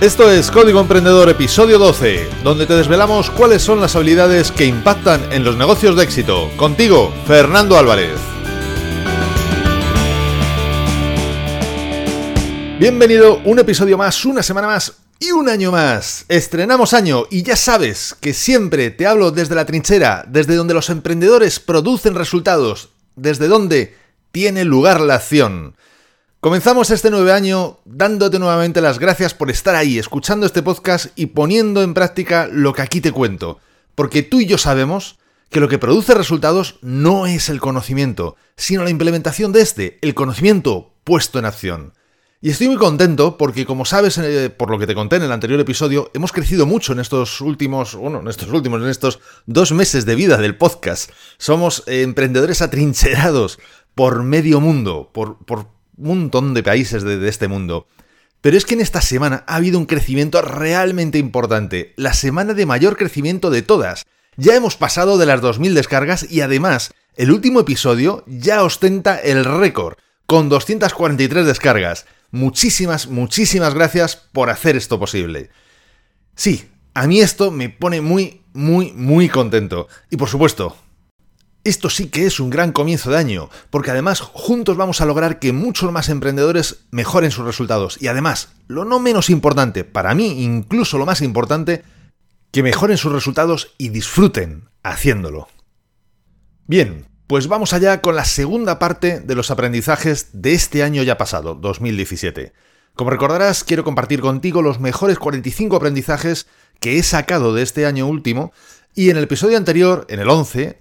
Esto es Código Emprendedor episodio 12, donde te desvelamos cuáles son las habilidades que impactan en los negocios de éxito. Contigo, Fernando Álvarez. Bienvenido, un episodio más, una semana más y un año más. Estrenamos año y ya sabes que siempre te hablo desde la trinchera, desde donde los emprendedores producen resultados, desde donde tiene lugar la acción. Comenzamos este nuevo año dándote nuevamente las gracias por estar ahí, escuchando este podcast y poniendo en práctica lo que aquí te cuento. Porque tú y yo sabemos que lo que produce resultados no es el conocimiento, sino la implementación de este, el conocimiento puesto en acción. Y estoy muy contento porque, como sabes, por lo que te conté en el anterior episodio, hemos crecido mucho en estos últimos, bueno, en estos últimos, en estos dos meses de vida del podcast. Somos eh, emprendedores atrincherados por medio mundo, por, por montón de países de, este mundo. Pero es que en esta semana ha habido un crecimiento realmente importante, la semana de mayor crecimiento de todas. Ya hemos pasado de las 2.000 descargas y además el último episodio ya ostenta el récord, con 243 descargas. Muchísimas, muchísimas gracias por hacer esto posible. Sí, a mí esto me pone muy, muy, muy contento. Y por supuesto, esto sí que es un gran comienzo de año, porque además juntos vamos a lograr que muchos más emprendedores mejoren sus resultados. Y además, lo no menos importante, para mí incluso lo más importante, que mejoren sus resultados y disfruten haciéndolo. Bien, pues vamos allá con la segunda parte de los aprendizajes de este año ya pasado, 2017. Como recordarás, quiero compartir contigo los mejores 45 aprendizajes que he sacado de este año último y en el episodio anterior, en el 11,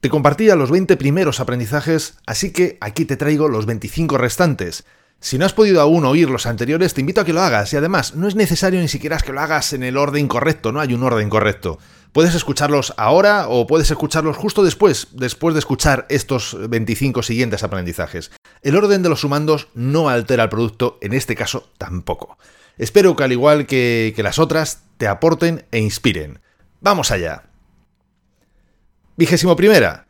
te compartía los 20 primeros aprendizajes, así que aquí te traigo los 25 restantes. Si no has podido aún oír los anteriores, te invito a que lo hagas y además no es necesario ni siquiera que lo hagas en el orden correcto, no hay un orden correcto. Puedes escucharlos ahora o puedes escucharlos justo después, después de escuchar estos 25 siguientes aprendizajes. El orden de los sumandos no altera el producto, en este caso tampoco. Espero que al igual que, que las otras, te aporten e inspiren. ¡Vamos allá! Vigésimo primera.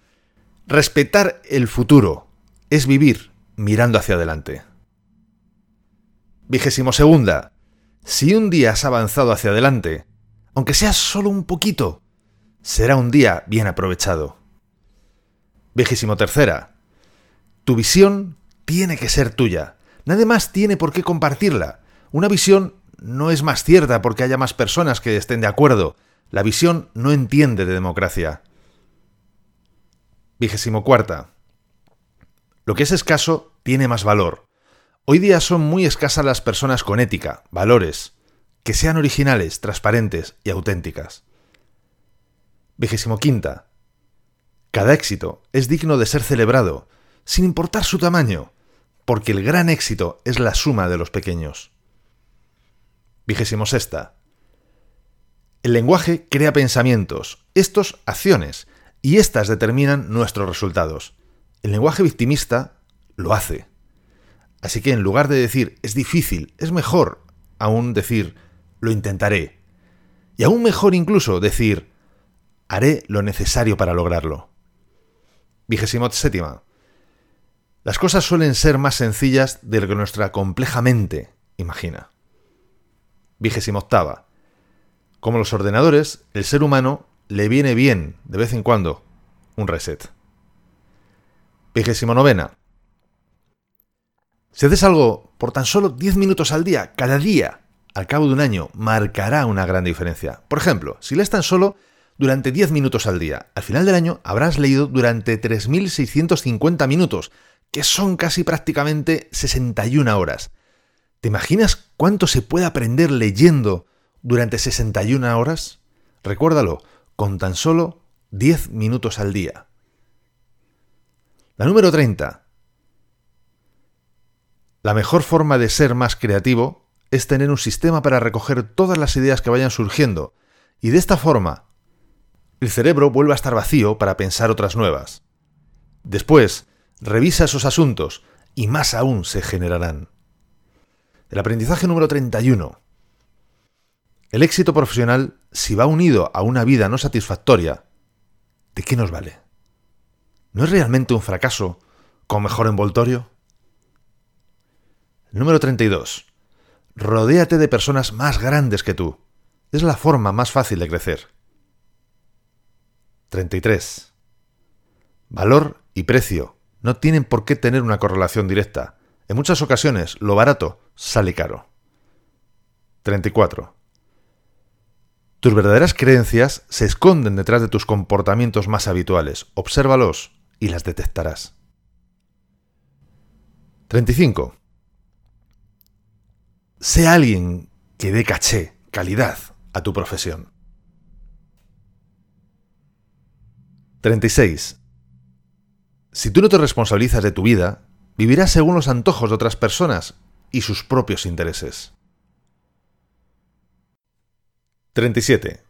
Respetar el futuro es vivir mirando hacia adelante. Vigésimo segunda. Si un día has avanzado hacia adelante, aunque sea solo un poquito, será un día bien aprovechado. Vigésimo tercera. Tu visión tiene que ser tuya. Nadie más tiene por qué compartirla. Una visión no es más cierta porque haya más personas que estén de acuerdo. La visión no entiende de democracia. Vigésimo cuarta. Lo que es escaso tiene más valor. Hoy día son muy escasas las personas con ética, valores, que sean originales, transparentes y auténticas. Vigésimo quinta. Cada éxito es digno de ser celebrado, sin importar su tamaño, porque el gran éxito es la suma de los pequeños. Vigésimo sexta. El lenguaje crea pensamientos, estos acciones, y éstas determinan nuestros resultados. El lenguaje victimista lo hace. Así que en lugar de decir es difícil, es mejor aún decir lo intentaré. Y aún mejor incluso decir haré lo necesario para lograrlo. Vigésimo séptima. Las cosas suelen ser más sencillas de lo que nuestra compleja mente imagina. Vigésimo octava. Como los ordenadores, el ser humano le viene bien, de vez en cuando, un reset. Vigésimo novena. Si haces algo por tan solo 10 minutos al día, cada día, al cabo de un año, marcará una gran diferencia. Por ejemplo, si lees tan solo durante 10 minutos al día, al final del año habrás leído durante 3.650 minutos, que son casi prácticamente 61 horas. ¿Te imaginas cuánto se puede aprender leyendo durante 61 horas? Recuérdalo, con tan solo 10 minutos al día. La número 30. La mejor forma de ser más creativo es tener un sistema para recoger todas las ideas que vayan surgiendo, y de esta forma, el cerebro vuelve a estar vacío para pensar otras nuevas. Después, revisa esos asuntos y más aún se generarán. El aprendizaje número 31. El éxito profesional, si va unido a una vida no satisfactoria, ¿de qué nos vale? ¿No es realmente un fracaso con mejor envoltorio? Número 32. Rodéate de personas más grandes que tú. Es la forma más fácil de crecer. 33. Valor y precio no tienen por qué tener una correlación directa. En muchas ocasiones, lo barato sale caro. 34. Tus verdaderas creencias se esconden detrás de tus comportamientos más habituales. Obsérvalos y las detectarás. 35. Sé alguien que dé caché, calidad a tu profesión. 36. Si tú no te responsabilizas de tu vida, vivirás según los antojos de otras personas y sus propios intereses. 37.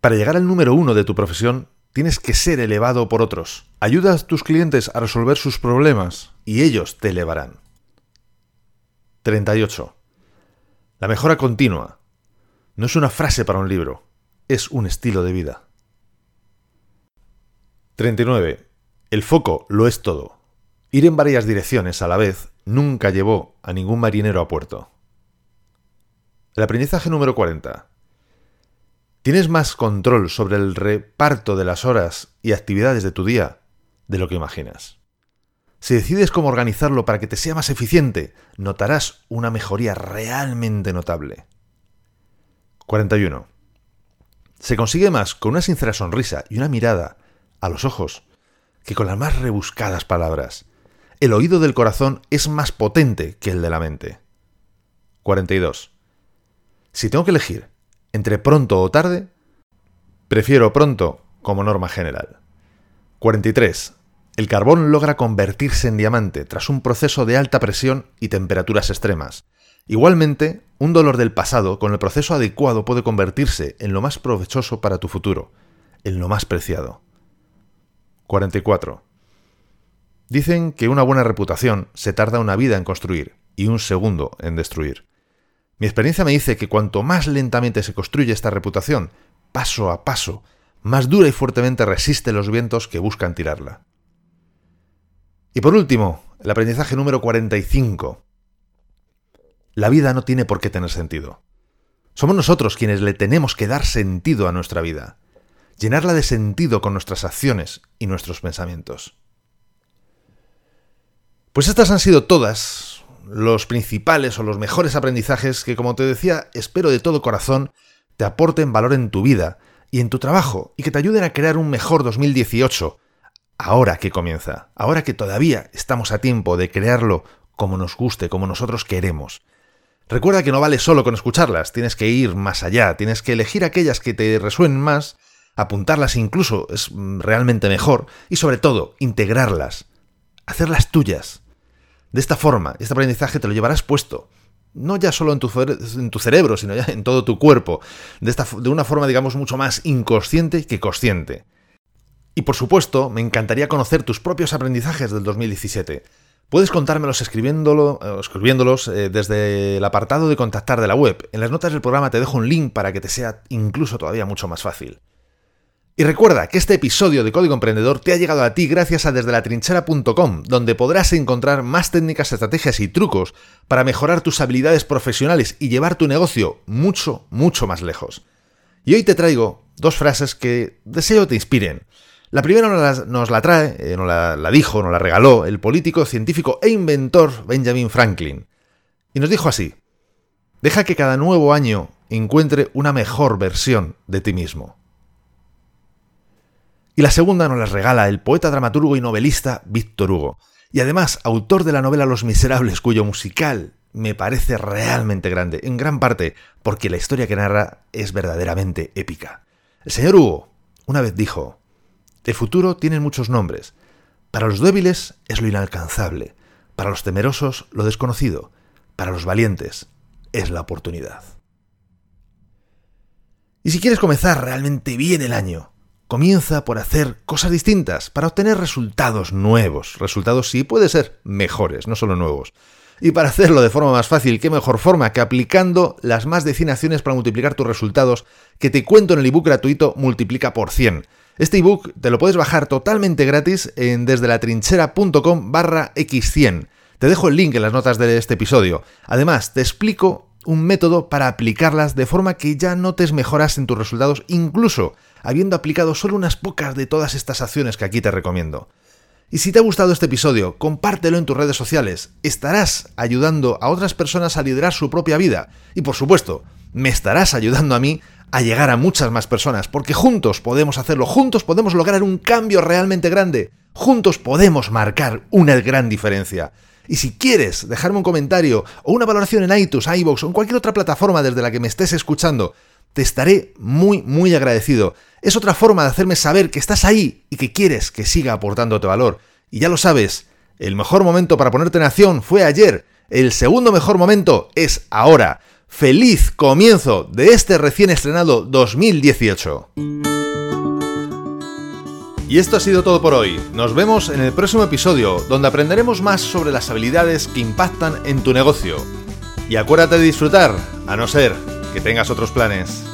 Para llegar al número uno de tu profesión, tienes que ser elevado por otros. Ayuda a tus clientes a resolver sus problemas y ellos te elevarán. 38. La mejora continua no es una frase para un libro, es un estilo de vida. 39. El foco lo es todo. Ir en varias direcciones a la vez nunca llevó a ningún marinero a puerto. El aprendizaje número 40. Tienes más control sobre el reparto de las horas y actividades de tu día de lo que imaginas. Si decides cómo organizarlo para que te sea más eficiente, notarás una mejoría realmente notable. 41. Se consigue más con una sincera sonrisa y una mirada a los ojos que con las más rebuscadas palabras. El oído del corazón es más potente que el de la mente. 42. Si tengo que elegir entre pronto o tarde, prefiero pronto como norma general. 43. El carbón logra convertirse en diamante tras un proceso de alta presión y temperaturas extremas. Igualmente, un dolor del pasado con el proceso adecuado puede convertirse en lo más provechoso para tu futuro, en lo más preciado. 44. Dicen que una buena reputación se tarda una vida en construir y un segundo en destruir. Mi experiencia me dice que cuanto más lentamente se construye esta reputación, paso a paso, más dura y fuertemente resiste los vientos que buscan tirarla. Y por último, el aprendizaje número 45. La vida no tiene por qué tener sentido. Somos nosotros quienes le tenemos que dar sentido a nuestra vida, llenarla de sentido con nuestras acciones y nuestros pensamientos. Pues estas han sido todas los principales o los mejores aprendizajes que, como te decía, espero de todo corazón te aporten valor en tu vida y en tu trabajo y que te ayuden a crear un mejor 2018, ahora que comienza, ahora que todavía estamos a tiempo de crearlo como nos guste, como nosotros queremos. Recuerda que no vale solo con escucharlas, tienes que ir más allá, tienes que elegir aquellas que te resuenen más, apuntarlas incluso es realmente mejor y sobre todo integrarlas, hacerlas tuyas, de esta forma, este aprendizaje te lo llevarás puesto, no ya solo en tu, en tu cerebro, sino ya en todo tu cuerpo, de, esta, de una forma, digamos, mucho más inconsciente que consciente. Y por supuesto, me encantaría conocer tus propios aprendizajes del 2017. Puedes contármelos escribiéndolo, eh, escribiéndolos eh, desde el apartado de contactar de la web. En las notas del programa te dejo un link para que te sea incluso todavía mucho más fácil. Y recuerda que este episodio de Código Emprendedor te ha llegado a ti gracias a desde la trinchera.com, donde podrás encontrar más técnicas, estrategias y trucos para mejorar tus habilidades profesionales y llevar tu negocio mucho, mucho más lejos. Y hoy te traigo dos frases que deseo te inspiren. La primera nos la, trae, eh, nos la, la dijo, nos la regaló el político, científico e inventor Benjamin Franklin. Y nos dijo así, deja que cada nuevo año encuentre una mejor versión de ti mismo. Y la segunda nos la regala el poeta, dramaturgo y novelista Víctor Hugo, y además autor de la novela Los Miserables, cuyo musical me parece realmente grande, en gran parte porque la historia que narra es verdaderamente épica. El señor Hugo una vez dijo, el futuro tiene muchos nombres. Para los débiles es lo inalcanzable, para los temerosos lo desconocido, para los valientes es la oportunidad. Y si quieres comenzar realmente bien el año, Comienza por hacer cosas distintas para obtener resultados nuevos. Resultados sí puede ser mejores, no solo nuevos. Y para hacerlo de forma más fácil, qué mejor forma que aplicando las más de 100 acciones para multiplicar tus resultados que te cuento en el ebook gratuito Multiplica por 100. Este ebook te lo puedes bajar totalmente gratis en desde la trinchera.com barra x100. Te dejo el link en las notas de este episodio. Además, te explico un método para aplicarlas de forma que ya notes mejoras en tus resultados, incluso habiendo aplicado solo unas pocas de todas estas acciones que aquí te recomiendo. Y si te ha gustado este episodio, compártelo en tus redes sociales. Estarás ayudando a otras personas a liderar su propia vida. Y por supuesto, me estarás ayudando a mí a llegar a muchas más personas, porque juntos podemos hacerlo, juntos podemos lograr un cambio realmente grande, juntos podemos marcar una gran diferencia. Y si quieres dejarme un comentario o una valoración en iTunes, iVoox o en cualquier otra plataforma desde la que me estés escuchando, te estaré muy, muy agradecido. Es otra forma de hacerme saber que estás ahí y que quieres que siga aportándote valor. Y ya lo sabes, el mejor momento para ponerte en acción fue ayer, el segundo mejor momento es ahora feliz comienzo de este recién estrenado 2018. Y esto ha sido todo por hoy. Nos vemos en el próximo episodio, donde aprenderemos más sobre las habilidades que impactan en tu negocio. Y acuérdate de disfrutar, a no ser que tengas otros planes.